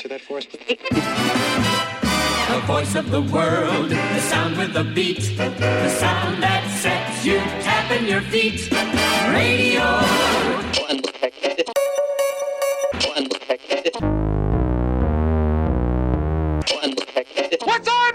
to that force. The voice of the world, the sound with the beat, the sound that sets you tapping your feet. Radio. What time is it? Ow!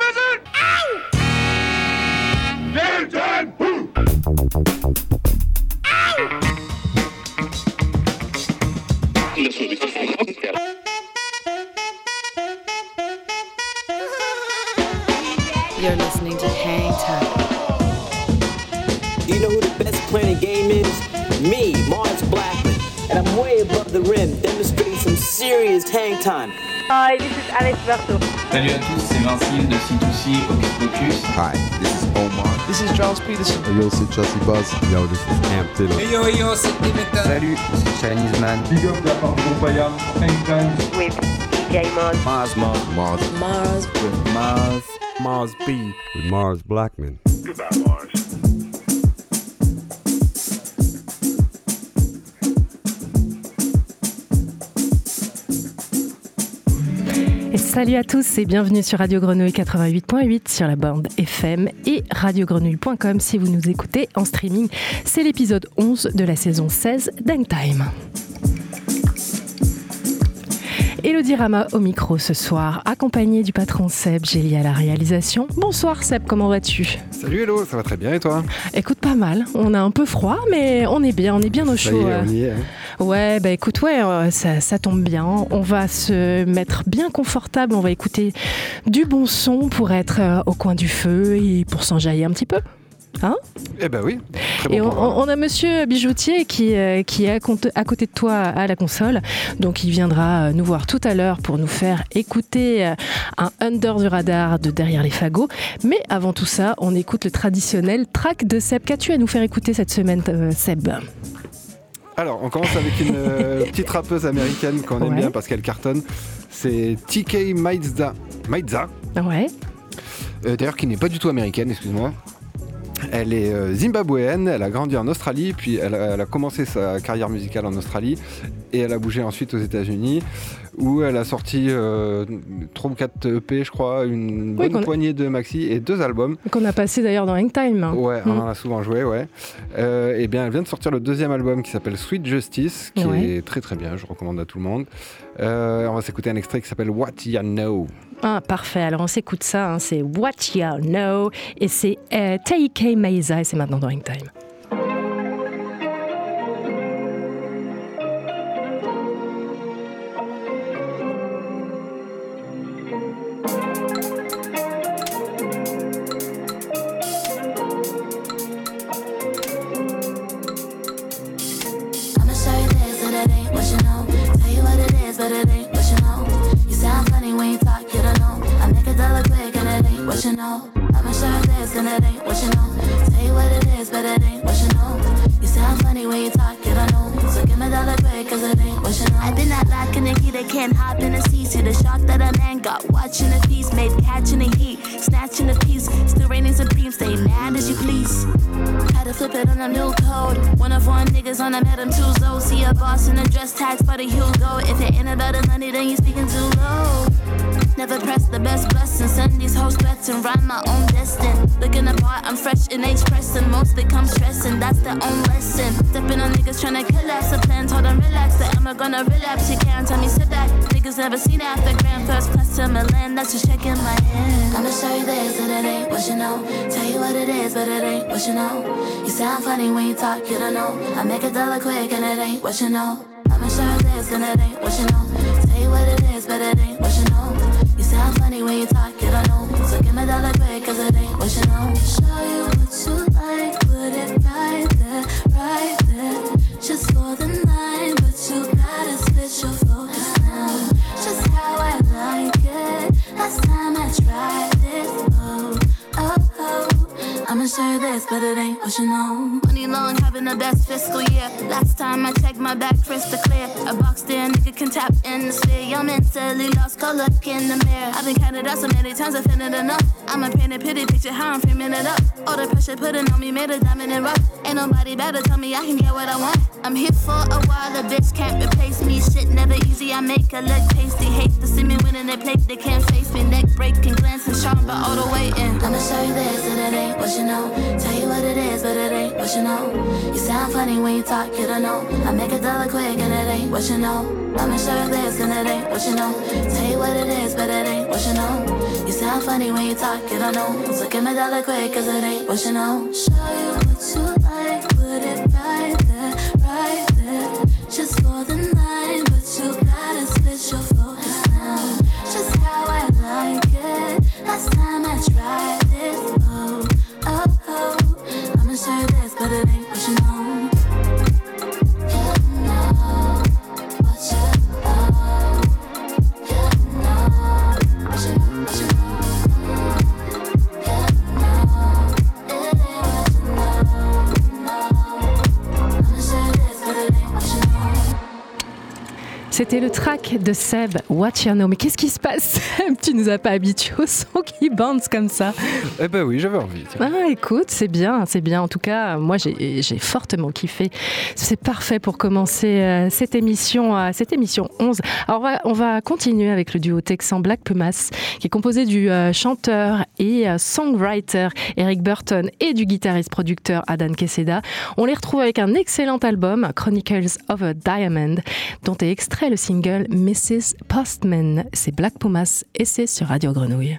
Hang time. Hi, this is Alex Berto. Salut à tous, c'est 20Syl de C2C Hocus Pocus. Hi, this is Omar. This is Charles Peterson. Yo, c'est Chelsea Buzz. Yo, this is Cam Taylor. Hey yo, yo, c'est Dimitra. Salut, c'est Chinese Man. Big up de la part de Groupaya, Anytime. With DJ Mars. Mars, Mars, Mars. Mars. With Mars. Mars B. With Mars Blackman. Goodbye, Mars. Salut à tous et bienvenue sur Radio Grenouille 88.8 sur la bande FM et radiogrenouille.com si vous nous écoutez en streaming. C'est l'épisode 11 de la saison 16 d'Hangtime. Elodie Rama au micro ce soir, accompagnée du patron Seb Gély à la réalisation. Bonsoir Seb, comment vas-tu? Salut Hello, ça va très bien et toi? Écoute, pas mal. On a un peu froid, mais on est bien, on est bien au Ça chaud. y est, euh. on y est. hein. Ouais, bah écoute, ouais, euh, ça, ça tombe bien. On va se mettre bien confortable. On va écouter du bon son pour être euh, au coin du feu et pour s'enjailler un petit peu. Hein? Eh ben oui, très bon Et on, a monsieur Bijoutier qui, euh, qui est à, compte- à côté de toi à la console. Donc il viendra nous voir tout à l'heure pour nous faire écouter un Under du radar de Derrière les fagots. Mais avant tout ça, on écoute le traditionnel track de Seb. Qu'as-tu à nous faire écouter cette semaine, euh, Seb? Alors, on commence avec une euh, petite rappeuse américaine qu'on aime Ouais. bien parce qu'elle cartonne. C'est TK Maizza. Maizza, Ouais. euh, d'ailleurs qui n'est pas du tout américaine, excuse-moi. Elle est euh, zimbabwéenne, elle a grandi en Australie, puis elle a, elle a commencé sa carrière musicale en Australie et elle a bougé ensuite aux États-Unis où elle a sorti euh, 3 ou 4 EP, je crois, une Oui, bonne poignée de maxi et deux albums. Qu'on a passé d'ailleurs dans Hangtime. Ouais, Mm. on en a souvent joué, ouais. Euh, et bien, elle vient de sortir le deuxième album qui s'appelle Sweet Justice, qui Ouais. est très très bien, je recommande à tout le monde. Euh, on va s'écouter un extrait qui s'appelle What Ya Know. Ah, parfait. Alors, on s'écoute ça. hein. C'est What You Know. Et c'est euh, Meiza. Et c'est maintenant dans Hangtime. I'ma threats and rhyme my own destin. Looking apart, I'm fresh in age pressing. Most they come stressing, that's their own lesson. Stepping on niggas trying to collapse The plan. Told them relax, that I'm gonna relapse. You can't tell me sit back. Niggas never seen after grand first class to Milan. That's just shaking my hand. I'ma show you this, and it ain't what you know. Tell you what it is, but it ain't what you know. You sound funny when you talk, you don't know. I make a dollar quick, and it ain't what you know. I'ma show you this, and it ain't what you know. Tell you what it is, but it ain't what you know. Sound funny when you talk, you don't know. So give me dollar quick, cause it ain't what you know. Show you what you like, put it right there, right there. Just for the night, but you gotta switch your focus now. Just how I like it. Last time I tried it. I'ma show you this, but it ain't what you know. Money long, having the best fiscal year. Last time I checked my back crystal clear. A box there, nigga can tap in the sphere. I'm mentally lost, go look in the mirror. I've been counted out so many times, I feel it enough. I'ma paint a pretty picture, how I'm framing it up. All the pressure putting on me made a diamond and rough. Ain't nobody better tell me I can get what I want. I'm here for a while, a bitch can't replace me. Shit never easy, I make her look tasty. Hate to see me winning they plate, they can't face me. Neck breaking, glancing sharp, but all the way in. I'ma show you this, but it ain't what you know. Tell you what it is, but it ain't what you know. You sound funny when you talk, you don't know. I make a dollar quick and it ain't what you know. I'ma show you this, and it ain't what you know. Tell you what it is, but it ain't what you know. You sound funny when you talk, you don't know. So give me a dollar quick, cause it ain't what you know. Show you what you like, put it right there, right there. Just for the night, but you gotta split your focus now. Just how I like it. Last time I tried. Show you this, but it ain't what you know. C'était le track de Seb, Watch Your Know. Mais qu'est-ce qui se passe, Seb Tu nous as pas habitués au son qui bounce comme ça. Eh ben oui, j'avais envie. tiens. Ah, écoute, c'est bien, c'est bien. En tout cas, moi, j'ai fortement kiffé. C'est parfait pour commencer euh, cette émission, euh, cette émission 11. Alors, on va, on va continuer avec le duo texan Black Pumas, qui est composé du euh, chanteur et euh, songwriter Eric Burton et du guitariste-producteur Adan Queseda. On les retrouve avec un excellent album, Chronicles of a Diamond, dont est extrait le single Mrs. Postman. C'est Black Pumas et c'est sur Radio Grenouille.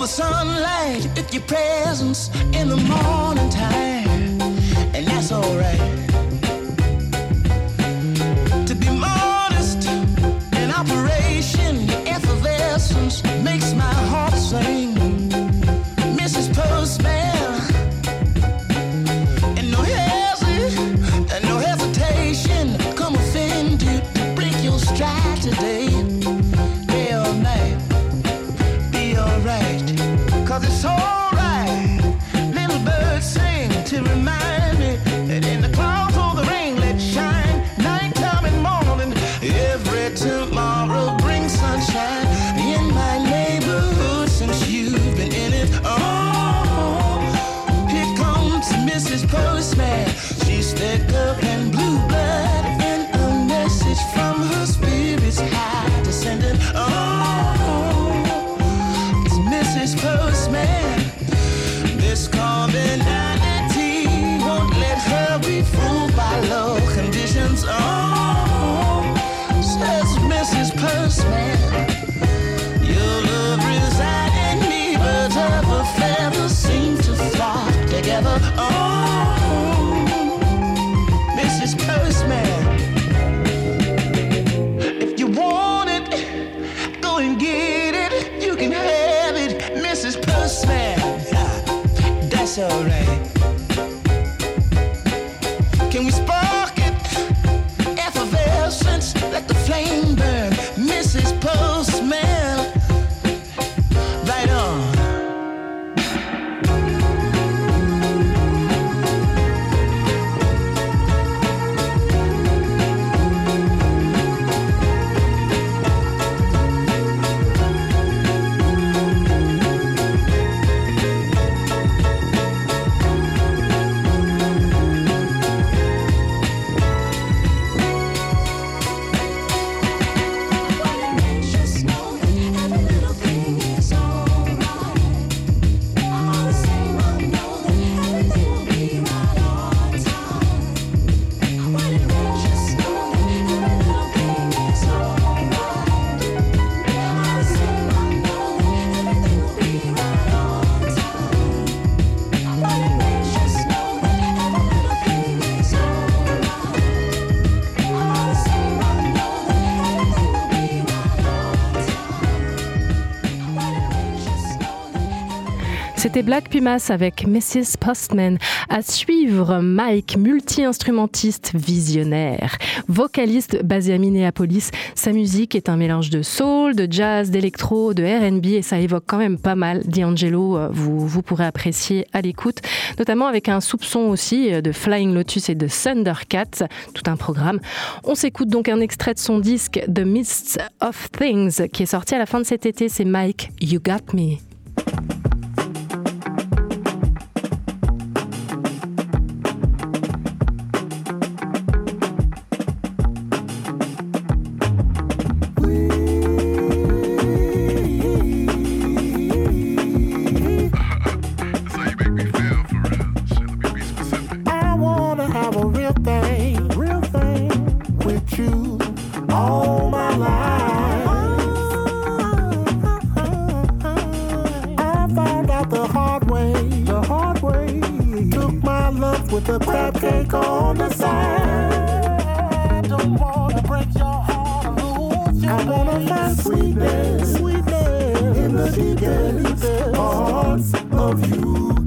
The sunlight with your presence in the morning time, C'était Black Pumas avec Mrs. Postman. À suivre, Mike, multi-instrumentiste visionnaire, vocaliste basé à Minneapolis. Sa musique est un mélange de soul, de jazz, d'électro, de RB et ça évoque quand même pas mal D'Angelo. euh, Vous, vous pourrez apprécier à l'écoute, notamment avec un soupçon aussi euh, de Flying Lotus et de Thundercat, tout un programme. On s'écoute donc un extrait de son disque The Mists of Things qui est sorti à la fin de cet été. C'est Mike, You Got Me. With a crab cake on the side. I Don't wanna break your heart or lose you. I wanna find sweetness, sweetness in the deepest parts of you.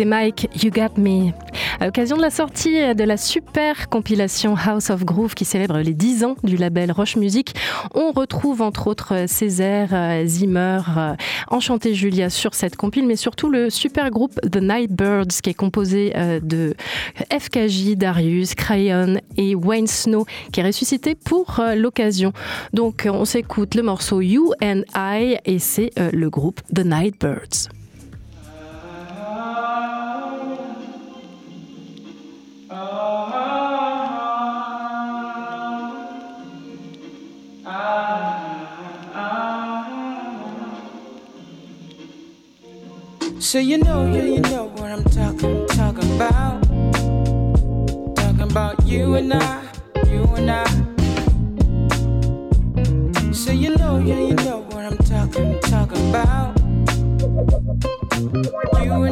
C'était Mike, You Got Me. À l'occasion de la sortie de la super compilation House of Groove qui célèbre les 10 ans du label Roche Music, on retrouve entre autres Césaire, Zimmer, euh, Enchanté Julia sur cette compile, mais surtout le super groupe The Nightbirds qui est composé euh, de FKJ, Darius, Crayon et Wayne Snow qui est ressuscité pour euh, l'occasion. Donc on s'écoute le morceau You and I et c'est le groupe The Nightbirds. So you know, yeah, you know what I'm talking, talking about. Talking about you and I, you and I. So you know, yeah, you know what I'm talking, talking about.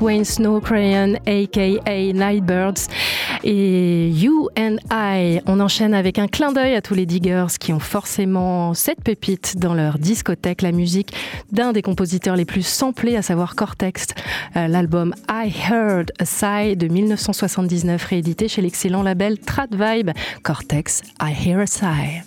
Wayne Snow Crayon aka Nightbirds et You and I. On enchaîne avec un clin d'œil à tous les diggers qui ont forcément cette pépite dans leur discothèque, la musique d'un des compositeurs les plus samplés, à savoir Cortex. Euh, L'album I Heard a Sigh de 1979 réédité chez l'excellent label Trad Vibe. Cortex, I Hear a Sigh.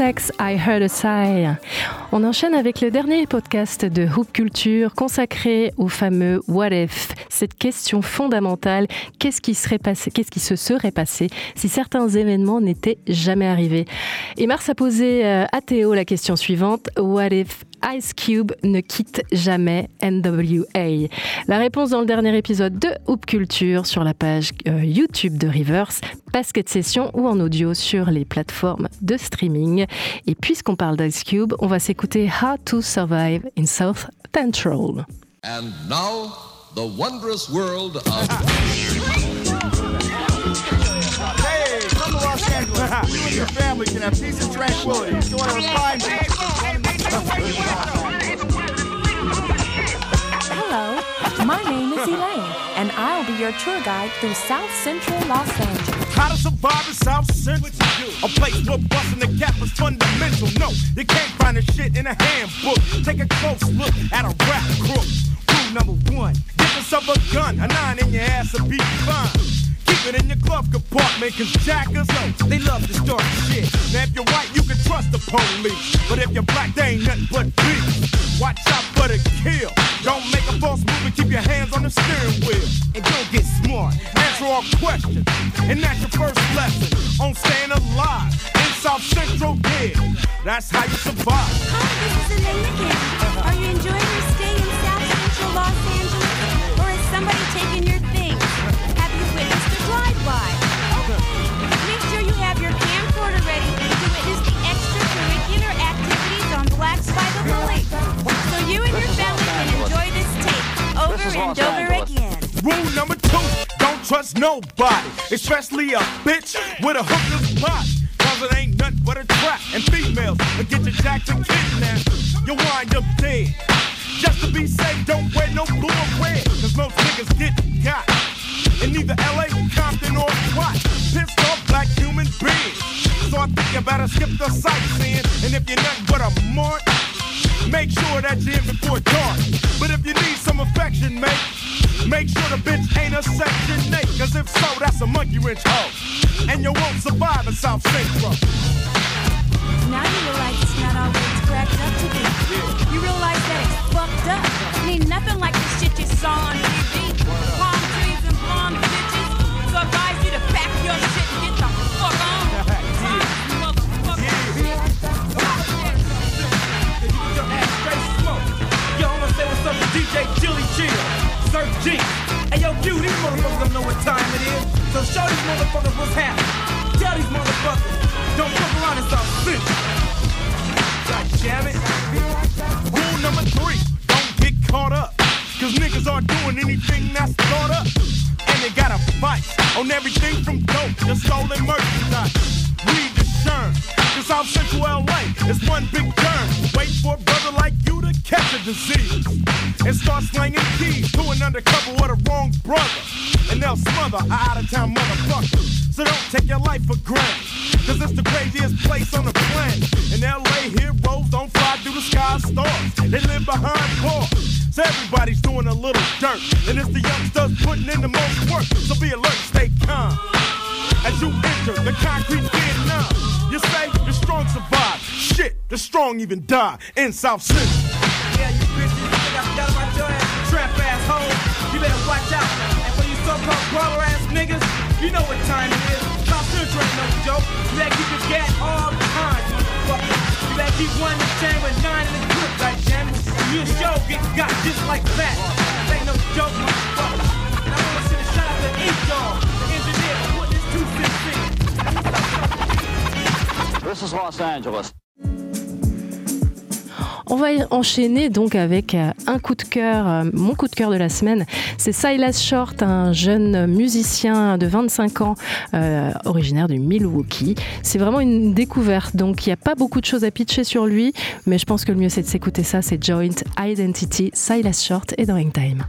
I Heard a Sigh. On enchaîne avec le dernier podcast de Hoop Culture consacré au fameux What If, cette question fondamentale, qu'est-ce qui, serait passé, qu'est-ce qui se serait passé si certains événements n'étaient jamais arrivés? Et Mars a posé euh, à Théo la question suivante, What If Ice Cube ne quitte jamais NWA La réponse dans le dernier épisode de Hoop Culture sur la page euh, YouTube de Reverse, Basket Session ou en audio sur les plateformes de streaming. Et puisqu'on parle d'Ice Cube, on va s'écouter How to Survive in South Central. And now, the wondrous world of. Hey, come to Los Angeles. You and your family can have peace and tranquility. Enjoy a refined Hello, my name is Elaine, and I'll be your tour guide through South Central Los Angeles. How to survive in South Central? A place where busting the gap is fundamental. No, you can't find a shit in a handbook. Take a close look at a rap crook. Number one, get yourself a gun. A nine in your ass will be fine. Keep it in your glove compartment, cause jackers, oh, they love to start shit. Now if you're white, you can trust the police. But if you're black, they ain't nothing but beef. Watch out for the kill. Don't make a false move and keep your hands on the steering wheel. And don't get smart. Answer all questions. And that's your first lesson on staying alive in South Central Dead. That's how you survive. Hi, this is Elaine again. Are you enjoying your stay in South Central Los Angeles? Or is somebody taking your things? Have you witnessed a drive-by? Okay. Make sure you have your camcorder ready to witness the extracurricular activities on Blacks by the Lake. So you and your family can enjoy this tape over and over again. Rule number two, don't trust nobody, especially a bitch with a hooker's body. Cause it ain't nothing but a trap, and females will get your jacked and kidnapped. You wind up dead. Just to be safe, don't wear no blue or red, cause most niggas get got. In either LA, Compton, or what? Pissed off black human beings. So I think you better skip the sightseeing, and if you're nothing but a mark, Make sure that you're in before dark. But if you need some affection, mate, make sure the bitch ain't a section 8. Cause if so, that's a monkey wrench hoe. And you won't survive in South Central. Now you realize it's not all what it's cracked up to be. You realize that it's fucked up. It ain't nothing like the shit you saw on TV. Palm trees and blonde bitches. So I advise you to pack your shit and get the fuck on. Yo, I'ma say what's up to DJ Chilly Chill, Sir G. Hey, yo, Q, these motherfuckers don't know what time it is. So show these motherfuckers what's happening. Tell these motherfuckers, don't fuck around in South Central. God damn it. Rule number three, don't get caught up. Cause niggas are doing anything that's thought up. And they got a fight on everything from dope to stolen merchandise. Read the sherm. Cause South Central LA is one big turn. Wait for a brother like you to catch a disease. And start slanging keys to an undercover with a wrong brother. And they'll smother a out of town motherfucker. So don't take your life for granted. Cause it's the craziest place on the planet. And LA heroes don't fly through the sky stars. They live behind bars. So everybody's doing a little dirt. And it's the youngsters putting in the most work. So be alert, stay calm. As you enter the concrete Vietnam, you say the strong survive. Shit, the strong even die in South Central. Yeah, you you think I forgot about your ass, trap. You better watch out. And for you so-called brawler ass niggas, you know what time it is. Ain't no joke. You better keep your gat all time, motherfucker. You better keep one in the nine in the clip, goddammit. You a show get got just like that. This ain't no joke, motherfucker. And I wanna send a shout out to E-Dog, the engineer, for putting this 216. This is Los Angeles. On va enchaîner donc avec euh, un coup de cœur, euh, mon coup de cœur de la semaine. C'est Silas Short, un jeune musicien de 25 ans, euh, originaire du Milwaukee. C'est vraiment une découverte, donc il n'y a pas beaucoup de choses à pitcher sur lui, mais je pense que le mieux c'est de s'écouter ça. C'est Joint Identity, Silas Short et During Time.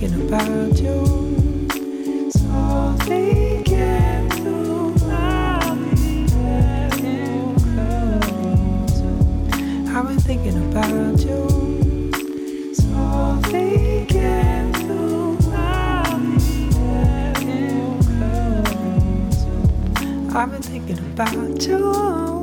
Thinking about you. So thinking you, getting close. I've been thinking about you. So thinking you, getting close. I've been thinking about you.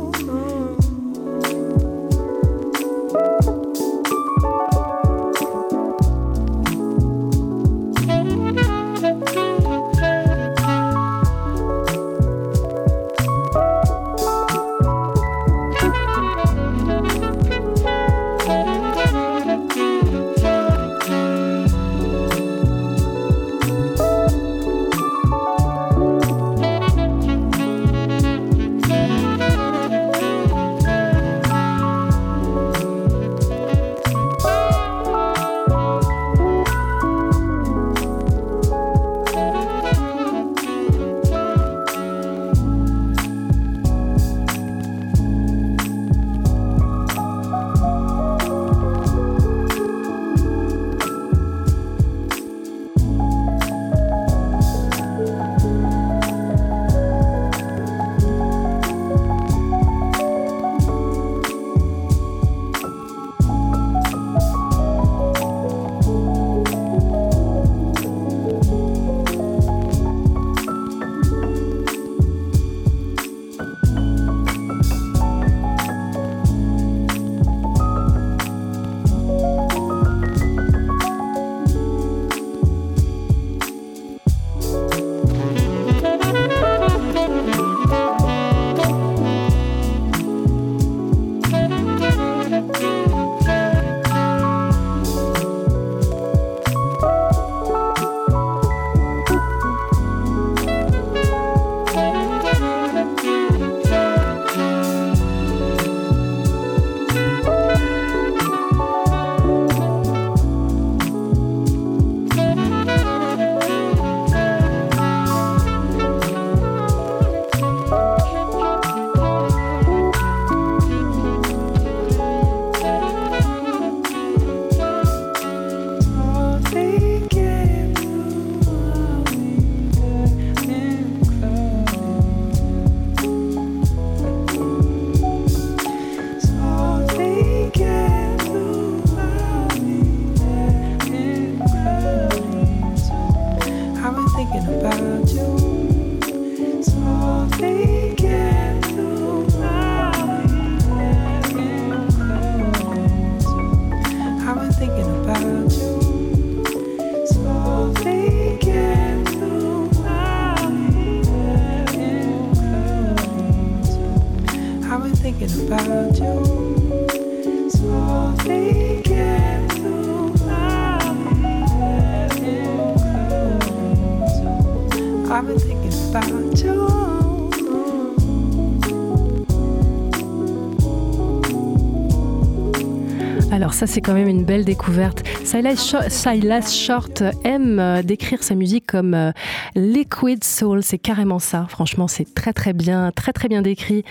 Ça c'est quand même une belle découverte. Silas, Sho- Silas Short aime euh, décrire sa musique comme euh, liquid soul, c'est carrément ça. Franchement c'est très très bien, très très bien décrit.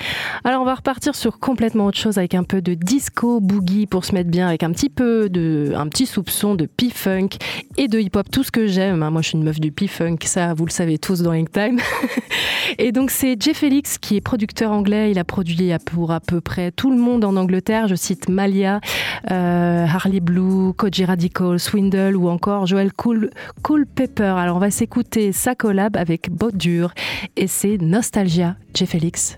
Alors on va repartir sur complètement autre chose avec un peu de disco boogie pour se mettre bien, avec un petit peu de, un petit soupçon de P-funk et de hip-hop, tout ce que j'aime. hein. Moi je suis une meuf du P-funk, ça vous le savez tous dans Ink Time. Et donc c'est Jay Felix qui est producteur anglais. Il a produit pour à peu près tout le monde en Angleterre. Je cite Malia, euh, Harley Blue, Koji Radical, Swindle ou encore Joel Cool, cool Pepper. Alors on va s'écouter sa collab avec Dur et c'est Nostalgia, Jay Felix.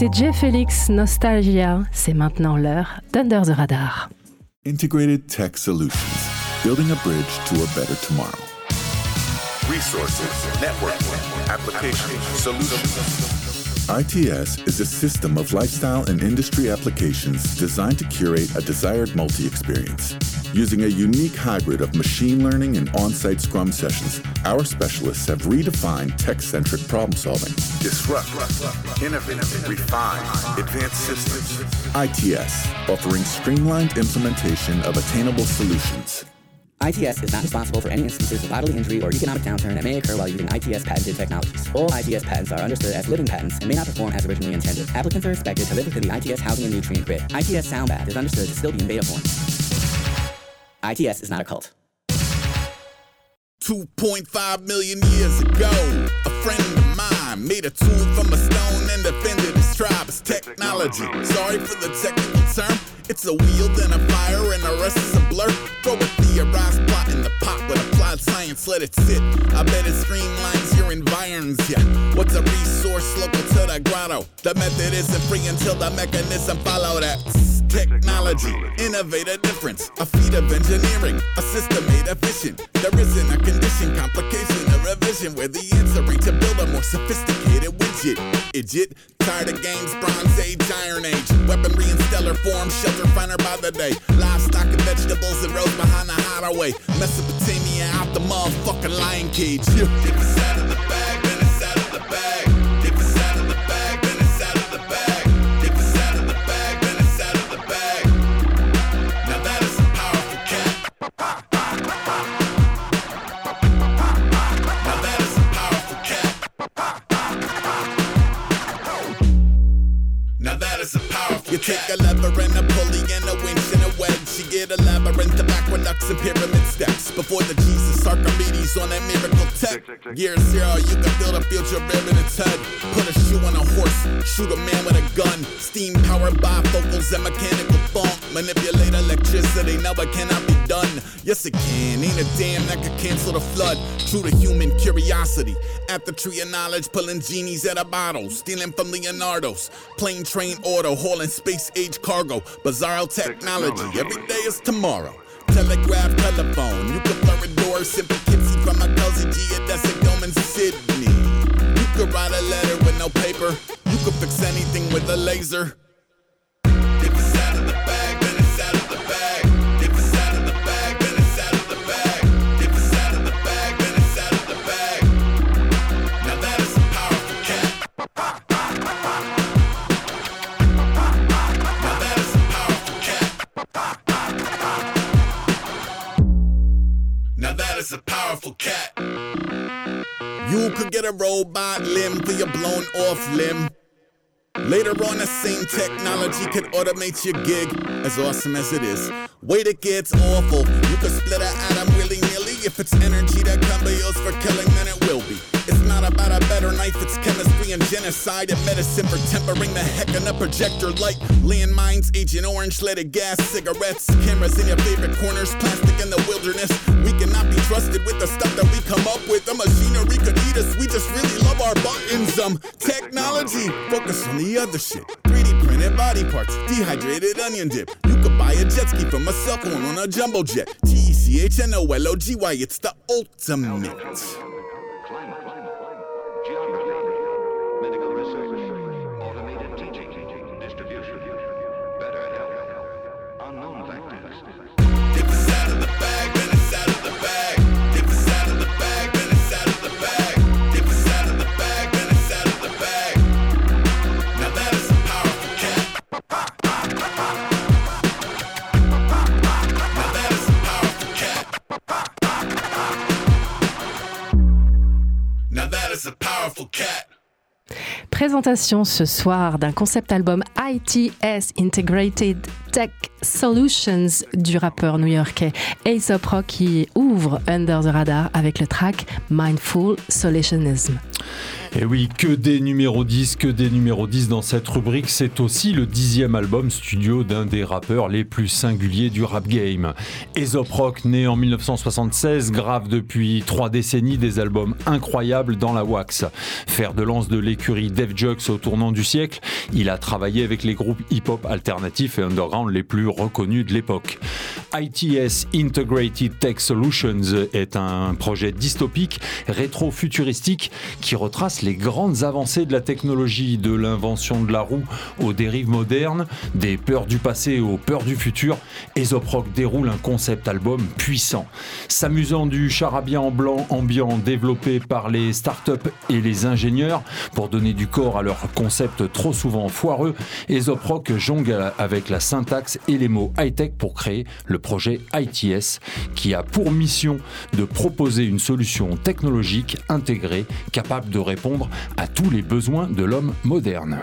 C'était Jay Felix, Nostalgia. C'est maintenant l'heure d'Under the Radar. Integrated Tech Solutions, building a bridge to a better tomorrow. Resources, networking, applications, solutions. ITS is a system of lifestyle and industry applications designed to curate a desired multi experience. Using a unique hybrid of machine learning and on site scrum sessions, our specialists have redefined tech centric problem solving. Disrupt, innovate, refine, advanced systems. ITS, offering streamlined implementation of attainable solutions. ITS is not responsible for any instances of bodily injury or economic downturn that may occur while using ITS patented technologies. All ITS patents are understood as living patents and may not perform as originally intended. Applicants are expected to live within the ITS housing and nutrient grid. ITS Soundbath is understood to still be in beta form. ITS is not a cult. 2.5 million years ago, a friend of mine made a tool from a stone and defended his technology. Sorry for the technical term. It's a wheel, then a fire, and the rest is a blur. Throw a theorized plot in the pot with applied science, let it sit. I bet it streamlines your environs, yeah. What's a resource local to the grotto? The method isn't free until the mechanism follow that. Technology, innovate a difference. A feat of engineering, a system made efficient. There isn't a condition, complication, or revision where the answer ain't to build a more sophisticated widget. Idiot, tired of games, Bronze Age, Iron Age. Weaponry in stellar form, shelter finer by the day. Livestock and vegetables that rose behind the hideaway. Mesopotamia out the motherfucking lion cage. If You take a lever and a pulley and a winch and. You get a labyrinth of aqueducts and pyramid steps. Before the Jesus Archimedes on that miracle tech. Year zero, you can build a future rib in its head. Put a shoe on a horse, shoot a man with a gun. Steam powered bifocals and mechanical funk. Manipulate electricity, now it cannot be done. Yes, it can. Ain't a damn that could cancel the flood. True to human curiosity. At the tree of knowledge, pulling genies out of bottles. Stealing from Leonardo's. Plane, train, auto, hauling space age cargo. Bizarro technology. Every day is tomorrow. Telegraph, telephone. You can blur a door. Simple Kitsy from a Kelsey G. A Desic Dome Sydney. You could write a letter with no paper. You could fix anything with a laser. Cat. You could get a robot limb for your blown off limb. Later on, the same technology could automate your gig, as awesome as it is. Wait, it gets awful. You could split an atom willy nilly. If it's energy that can be used for killing, then it will be. It's not about a better knife, it's chemistry and genocide and medicine for tempering the heck in a projector light. Landmines, Agent Orange, leaded gas, cigarettes, cameras in your favorite corners, plastic in the wilderness. We cannot be trusted with the stuff that we come up with. The machinery could eat us, we just really love our buttons. Um, technology, focus on the other shit. 3D printed body parts, dehydrated onion dip. You could buy a jet ski from a cell phone on a jumbo jet. T E C H N O L O G Y, it's the ultimate. Présentation ce soir d'un concept album ITS Integrated Tech Solutions du rappeur new-yorkais Aesop Rock qui ouvre Under the Radar avec le track Mindful Solutionism. Et oui, que des numéros 10, que des numéros 10 dans cette rubrique. C'est aussi le dixième album studio d'un des rappeurs les plus singuliers du rap game. Aesop Rock, né en 1976, grave depuis trois décennies des albums incroyables dans la wax. Fer de lance de l'écurie Def Jux au tournant du siècle, il a travaillé avec les groupes hip-hop alternatifs et underground les plus reconnus de l'époque. ITS Integrated Tech Solutions est un projet dystopique, rétro-futuristique, qui retrace les grandes avancées de la technologie, de l'invention de la roue aux dérives modernes, des peurs du passé aux peurs du futur. Aesop Rock déroule un concept album puissant. S'amusant du charabia en blanc ambiant développé par les startups et les ingénieurs pour donner du corps à leurs concepts trop souvent foireux, Aesop Rock jongle avec la syntaxe et les mots high-tech pour créer le projet ITS qui a pour mission de proposer une solution technologique intégrée capable de répondre à tous les besoins de l'homme moderne.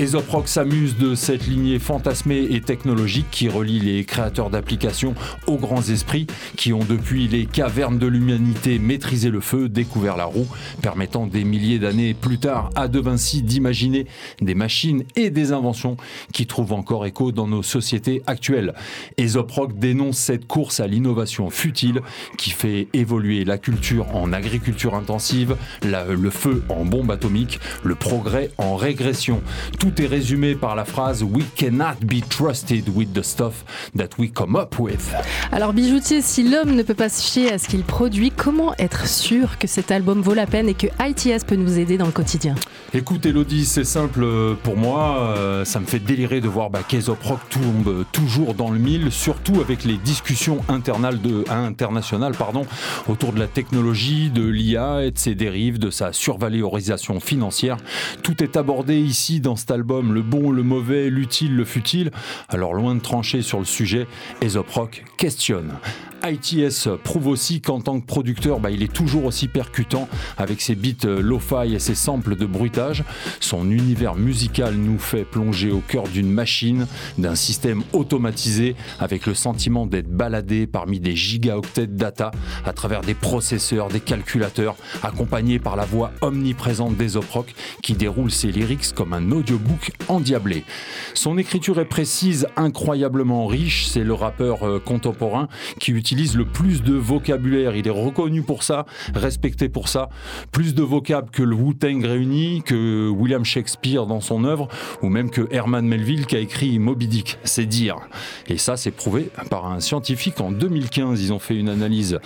Aesop Rock s'amuse de cette lignée fantasmée et technologique qui relie les créateurs d'applications aux grands esprits qui ont depuis les cavernes de l'humanité maîtrisé le feu, découvert la roue, permettant des milliers d'années plus tard à De Vinci d'imaginer des machines et des inventions qui trouvent encore écho dans nos sociétés actuelles. Aesop Rock dénonce cette course à l'innovation futile qui fait évoluer la culture en agriculture intensive, le feu en bombe atomique, le progrès en régression. Est résumé par la phrase We cannot be trusted with the stuff that we come up with. Alors bijoutier, si l'homme ne peut pas se fier à ce qu'il produit, comment être sûr que cet album vaut la peine et que ITS peut nous aider dans le quotidien? Écoute Elodie, c'est simple euh, pour moi, euh, ça me fait délirer de voir bah, qu'Aesop Rock tombe toujours dans le mille, surtout avec les discussions internales de, internationales pardon, autour de la technologie, de l'IA et de ses dérives, de sa survalorisation financière. Tout est abordé ici dans cet album, le bon, le mauvais, l'utile, le futile. Alors loin de trancher sur le sujet, Aesop questionne. ITS prouve aussi qu'en tant que producteur, bah, il est toujours aussi percutant avec ses beats euh, lo-fi et ses samples de bruitage. Son univers musical nous fait plonger au cœur d'une machine, d'un système automatisé avec le sentiment d'être baladé parmi des gigaoctets de data à travers des processeurs, des calculateurs, accompagné par la voix omniprésente des qui déroule ses lyrics comme un audiobook endiablé. Son écriture est précise, incroyablement riche. C'est le rappeur euh, contemporain qui utilise le plus de vocabulaire. Il est reconnu pour ça, respecté pour ça. Plus de vocab que le Wu-Tang réuni, que William Shakespeare dans son œuvre, ou même que Herman Melville qui a écrit Moby Dick. C'est dire. Et ça, c'est prouvé par un scientifique en 2015. Ils ont fait une analyse.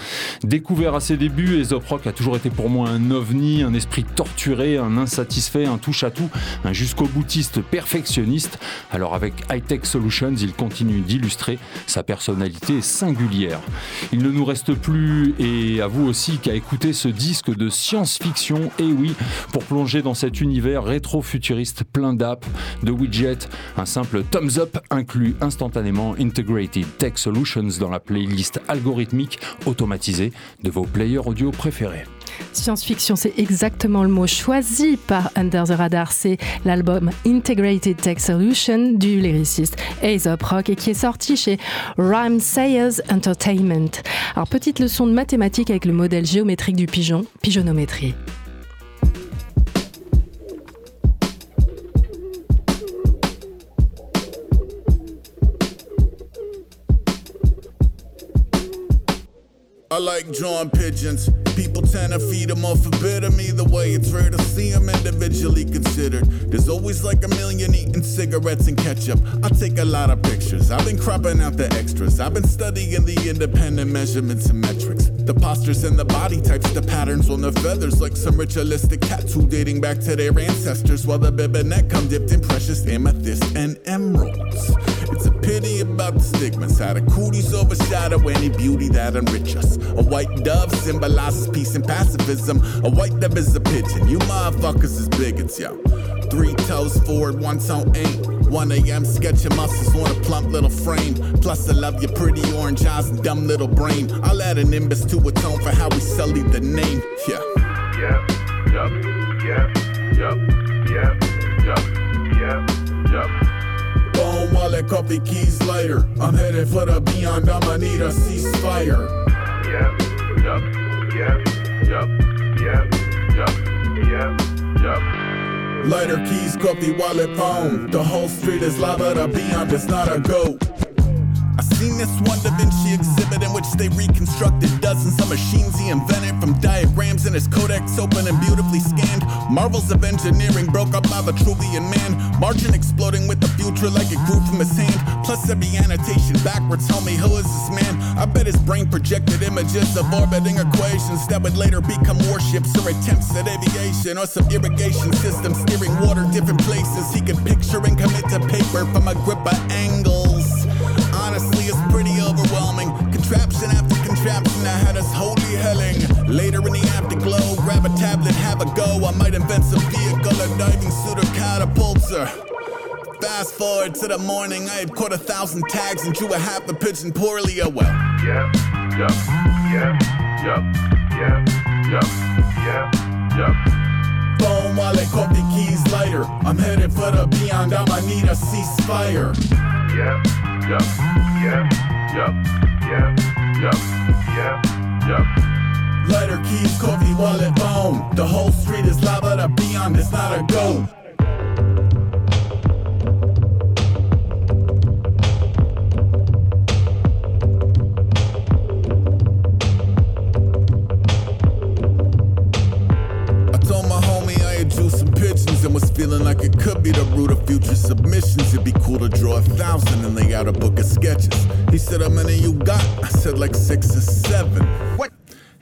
Découvert à ses débuts, Aesop a toujours été pour moi un ovni, un esprit torturé, un insatisfait, un touche-à-tout, un jusqu'au perfectionniste. Alors avec High Tech Solutions, il continue d'illustrer sa personnalité singulière. Il ne nous reste plus, et à vous aussi, qu'à écouter ce disque de science-fiction, et oui, pour plonger dans cet univers rétro-futuriste plein d'app, de widgets, un simple thumbs up inclut instantanément Integrated Tech Solutions dans la playlist algorithmique automatisée de vos players audio préférés. Science-fiction, c'est exactement le mot choisi par Under the Radar. C'est l'album Integrated Tech Solution du lyriciste Aesop Rock et qui est sorti chez Rhyme Sayers Entertainment. Alors, petite leçon de mathématiques avec le modèle géométrique du pigeon, pigeonométrie. I like drawing pigeons. People tend to feed them off a bit of me the way it's rare to see them individually considered. There's always like a million eating cigarettes and ketchup. I take a lot of pictures. I've been cropping out the extras. I've been studying the independent measurements and metrics. The postures and the body types, the patterns on the feathers, like some ritualistic tattoo dating back to their ancestors. While the baby neck come dipped in precious amethyst and emeralds. It's a pity about the stigmas. How the cooties overshadow any beauty that enrich us. A white dove symbolizes peace and pacifism. A white dove is a pigeon. You motherfuckers is bigots, yo. Three toes forward, one toe ain't. 1 a.m. sketching muscles on a plump little frame. Plus, I love your pretty orange eyes and dumb little brain. I'll add an nimbus to atone for how we sully the name. Yeah. Yep, yup, yep, yup, yep, yup, yep, yup. Wallach up the keys later. I'm headed for the beyond, I'ma need a ceasefire. Yep, yep, yep, yep, yep, yep, yep, yep. Lighter keys, cup wallet phone. The whole street is lava, the beyond is not a goat. I seen this one Da Vinci exhibit in which they reconstructed dozens of machines he invented from diagrams in his codex open and beautifully scanned. Marvels of engineering broke up by the Vitruvian man. Margin exploding with the future like it grew from his hand. Plus every annotation backwards. Tell me who is this man? I bet his brain projected images of orbiting equations that would later become warships or attempts at aviation or some irrigation system steering water different places. He could picture and commit to paper from a grip of angles. Contraption that had us holy helling. Later in the afterglow, grab a tablet, have a go. I might invent some vehicle, a diving suit or catapulter. Fast forward to the morning, I had caught a thousand tags and drew a half a pigeon poorly. Oh well. Yep, yup, yep, yup, yep, yup, yep, yup. Phone wallet, coffee keys, lighter. I'm headed for the beyond. I'ma need a ceasefire. Yep, yup, yep, yup, yep, yup, yep, yup. Lighter keys, coffee, wallet, phone. The whole street is lava. The beyond is not a go. Feeling like it could be the root of future submissions. It'd be cool to draw a thousand and lay out a book of sketches. He said, How many you got? I said, like six or seven. What?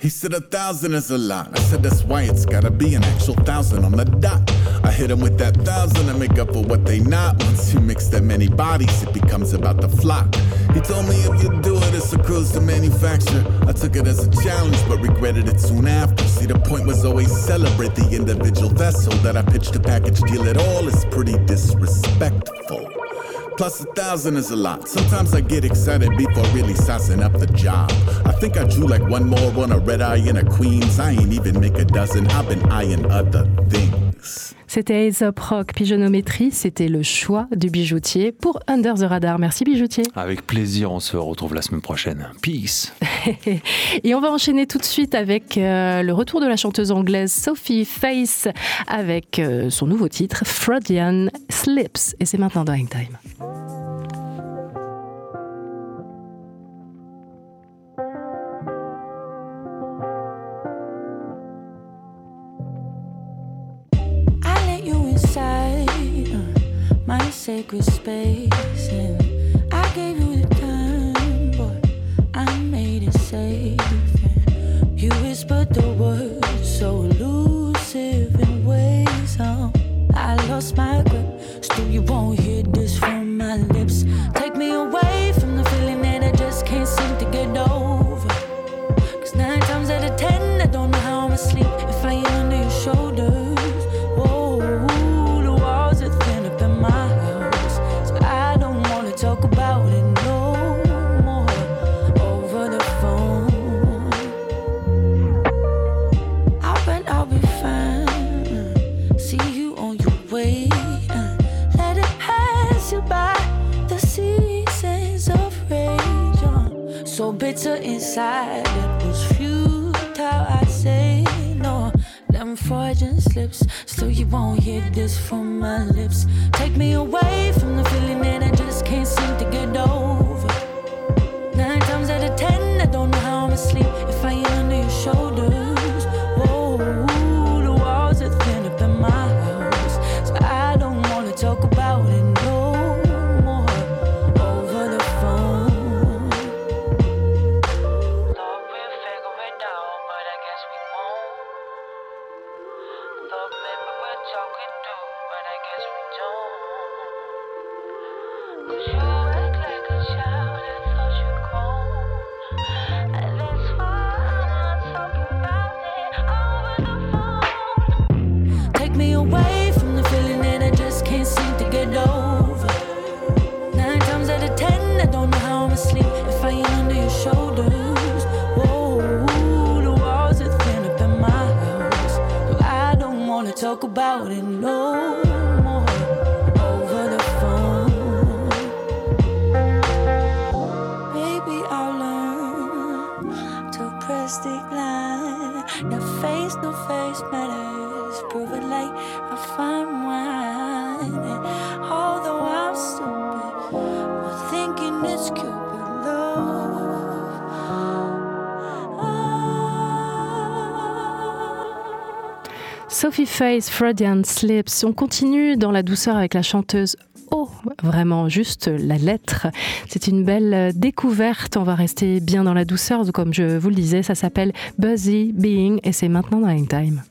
He said a thousand is a lot. I said that's why it's gotta be an actual thousand on the dot. I hit him with that thousand to make up for what they not. Once you mix that many bodies, it becomes about the flock. He told me if you do it, it's a cruise to manufacture. I took it as a challenge, but regretted it soon after. See, the point was always celebrate the individual vessel. That I pitched a package deal at all is pretty disrespectful. Plus a thousand is a lot. Sometimes I get excited before really sizing up the job. I think I drew like one more on a red eye and a queens. I ain't even make a dozen. I've been eyeing other things. C'était Aesop Rock Pigeonométrie, c'était le choix du bijoutier pour Under the Radar. Merci bijoutier. Avec plaisir, on se retrouve la semaine prochaine. Peace. Et on va enchaîner tout de suite avec euh, le retour de la chanteuse anglaise Sophie Face avec euh, son nouveau titre Freudian Slips. Et c'est maintenant dans Hangtime. I sacred space, and I gave you the time, but I made it safe. And you whispered the words so elusive in ways. Oh, I lost my grip. Still, you won't hear bitter inside, it was futile. I say no. Them Freudian slips, still you won't hear this from my lips. Take me away from the feeling that I just can't seem to get over. Face, Slips. On continue dans la douceur avec la chanteuse Oh, vraiment, juste la lettre. C'est une belle découverte. On va rester bien dans la douceur. Comme je vous le disais, ça s'appelle Buzzy Being et c'est maintenant dans Hangtime.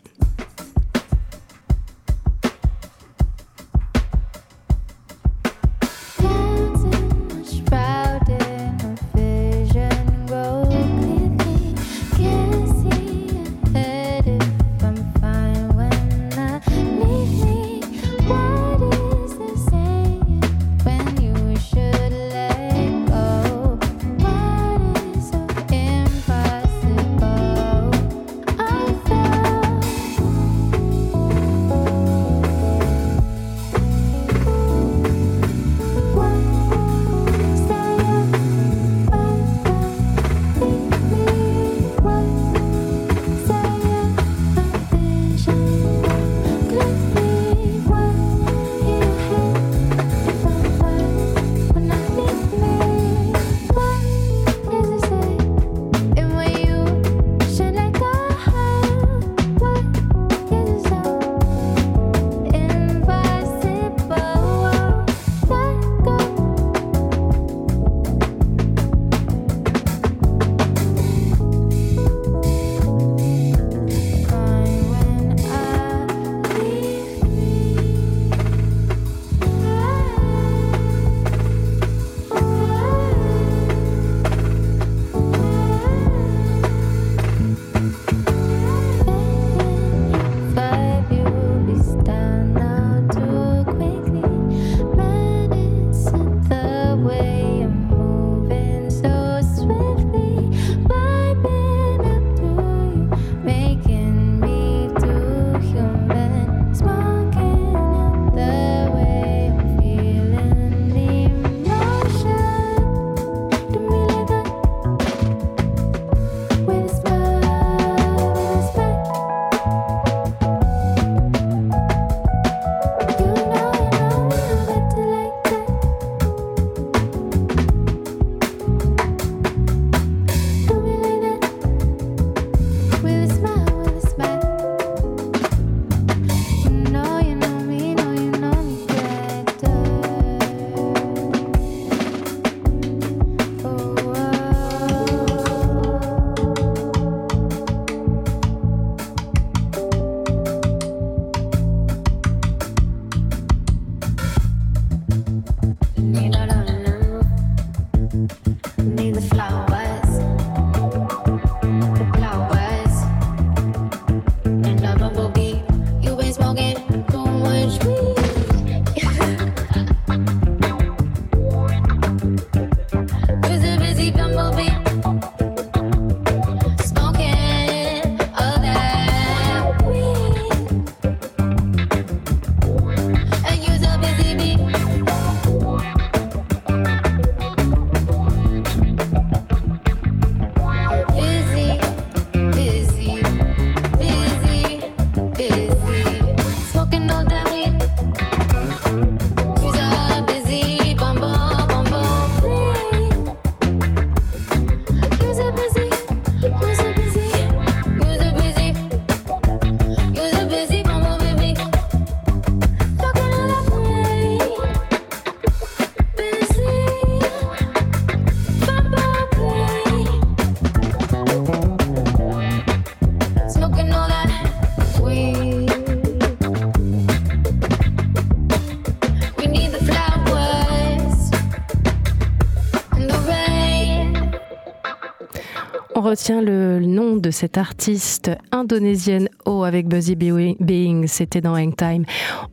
On retient le nom de cette artiste indonésienne O avec Buzzy Be- Being, c'était dans Hangtime.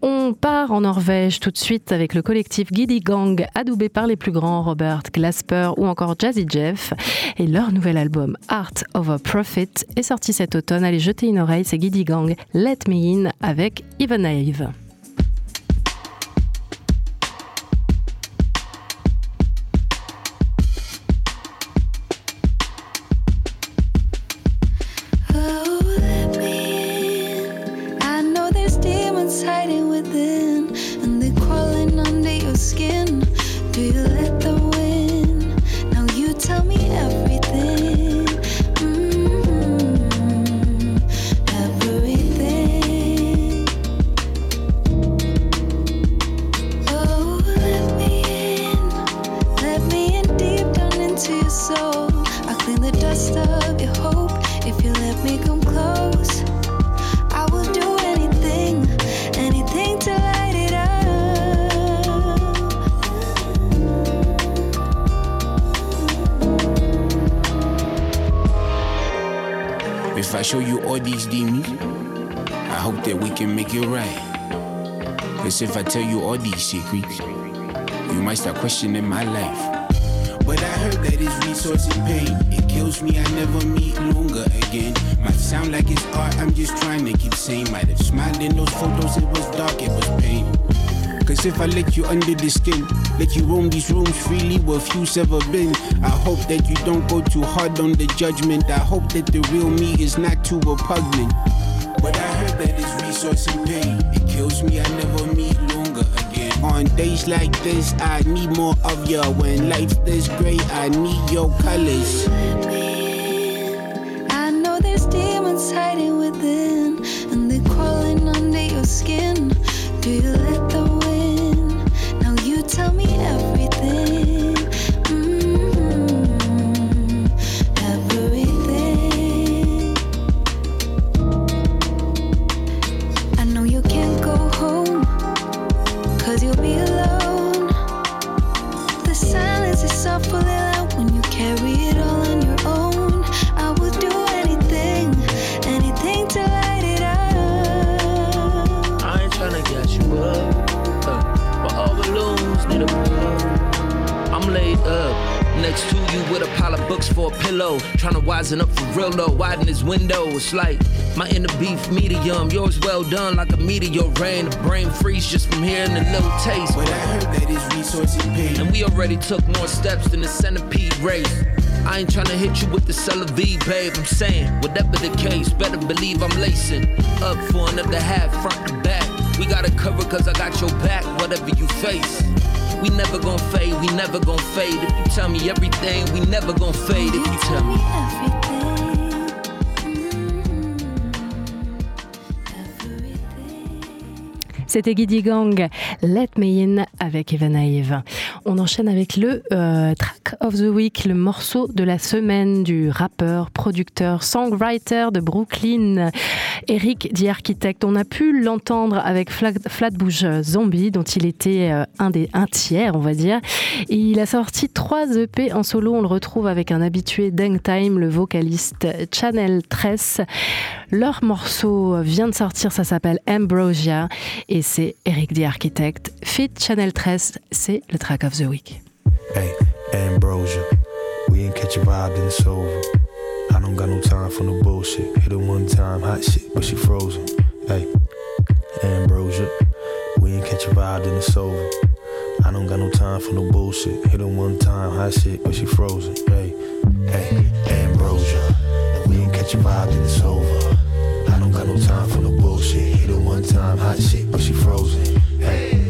On part en Norvège tout de suite avec le collectif Giddy Gang, adoubé par les plus grands Robert Glasper ou encore Jazzy Jeff. Et leur nouvel album Art of a Prophet est sorti cet automne. Allez jeter une oreille, c'est Giddy Gang Let Me In avec Even Ave. tell you all these secrets, you might start questioning my life. But I heard that it's resource and pain. It kills me, I never meet longer again. Might sound like it's art, I'm just trying to keep sane. Might have smiled in those photos, it was dark, it was pain. Cause if I let you under the skin, let you roam these rooms freely where few's ever been. I hope that you don't go too hard on the judgment. I hope that the real me is not too repugnant. But I heard that it's resource and pain. It kills me, I never meet longer. On days like this, I need more of you. When life's this great, I need your colors. Wisen up for real widen his window. It's like my inner beef medium, yours well done like a meteor rain. The brain freeze just from hearing the little taste. But I heard that it's resource and pain. And we already took more steps than the centipede race. I ain't tryna hit you with the celery, babe. I'm saying, whatever the case, better believe I'm lacing up for another half, front to back. We gotta covered cause I got your back, whatever you face. We never gon' fade, we never gon' fade. If you tell me everything, we never gon' fade. If you tell me C'était Giddy Gang, Let Me In avec Evan Eve. On enchaîne avec le euh, track of the week, le morceau de la semaine du rappeur, producteur, songwriter de Brooklyn, Eric The Architect. On a pu l'entendre avec Flat, Flatbush Zombie, dont il était euh, un des un tiers, on va dire. Il a sorti trois EP en solo. On le retrouve avec un habitué Dang Time, le vocaliste Channel Tress. Leur morceau vient de sortir, ça s'appelle Ambrosia et c'est Eric the Architect. Fit Channel 13, c'est le track of the week. Hey, Ambrosia, we ain't catch a vibe, then it's over. I don't got no time for no bullshit. Hit her one time, hot shit, but she frozen. Hey, Ambrosia, we ain't catch a vibe, then it's over. I don't got no time for no bullshit. Hit her one time, hot shit, but she frozen. Hey, hey, Ambrosia, we ain't catch a vibe, then it's over. I don't got no time for no bullshit. Hit her one time, hot shit, but she frozen. Hey,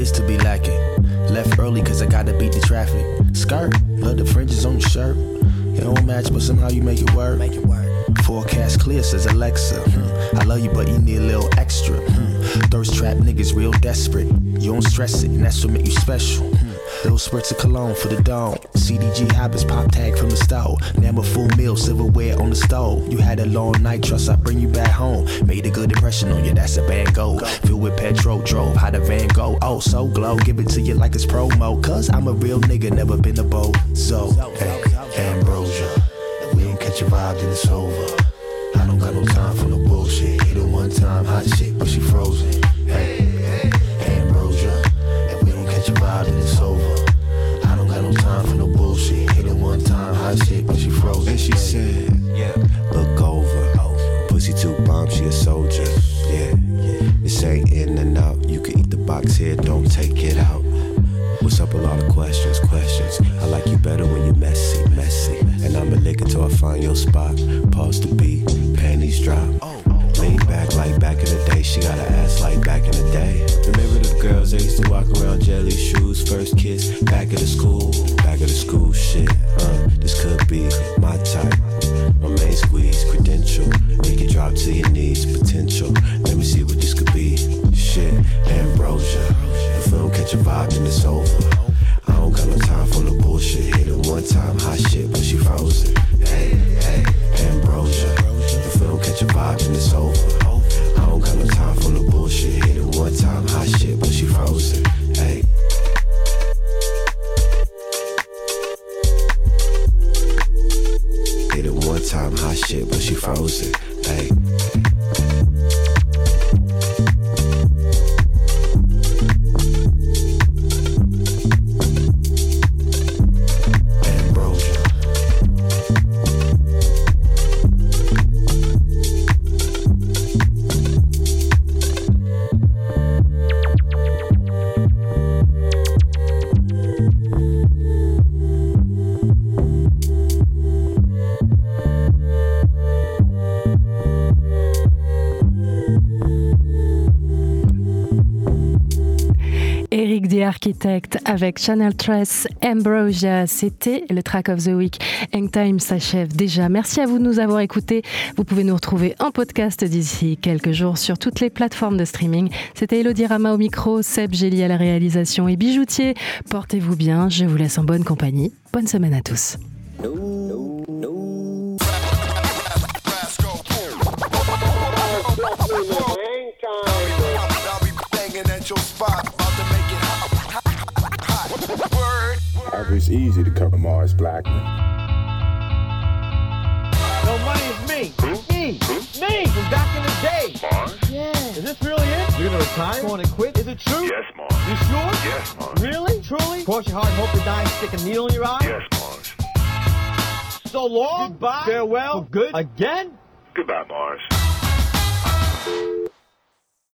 don't know what it is to be lacking. Left early cause I gotta beat the traffic. Skirt, love the fringes on your shirt. It don't match, but somehow you make it work. Make it work. Forecast clear, says Alexa. Hmm. I love you, but you need a little extra. Hmm. Thirst trap niggas real desperate. You don't stress it, and that's what make you special. Little spurts of cologne for the dome. CDG habits, pop tag from the stove. Never full meal, silverware on the stove. You had a long night, trust I bring you back home. Made a good impression on you, that's a bad goal. Filled with petrol, drove how the van go. Oh, so glow, give it to you like it's promo. Cause I'm a real nigga, never been a boat. So, hey, Ambrosia, we ain't catch a vibe, then it's over. I don't got no time for no bullshit. Hit her one time, hot shit, but she frozen. Find your spot. Pause the beat, panties drop. Lean back like back in the day. She got an ass like back in the day. Remember the girls that used to walk around jelly shoes, first kiss, back at the school, back at the school shit. Uh, this could be my type. My main squeeze, credential. Make it drop to your knees, potential. Let me see what this could be. Shit, ambrosia. The film catch a vibe and it's over. I don't got no time for the bullshit. Hit it one time, hot Avec Channel Tress Ambrosia. C'était le track of the week. Hangtime s'achève déjà. Merci à vous de nous avoir écoutés. Vous pouvez nous retrouver en podcast d'ici quelques jours sur toutes les plateformes de streaming. C'était Elodie Rama au micro, Seb Gély à la réalisation et Bijoutier. Portez-vous bien. Je vous laisse en bonne compagnie. Bonne semaine à tous. It's easy to cover Mars Blackmon. No, money is me. Me. Me from back in the day. Mars? Yeah. Is this really it? You're gonna retire? Going to quit? Is it true? Yes, Mars. You sure? Yes, Mars. Really? Truly? Cross your heart and hope to die stick a needle in your eye? Yes, Mars. So long. Goodbye. Farewell. For good. Again? Goodbye, Mars.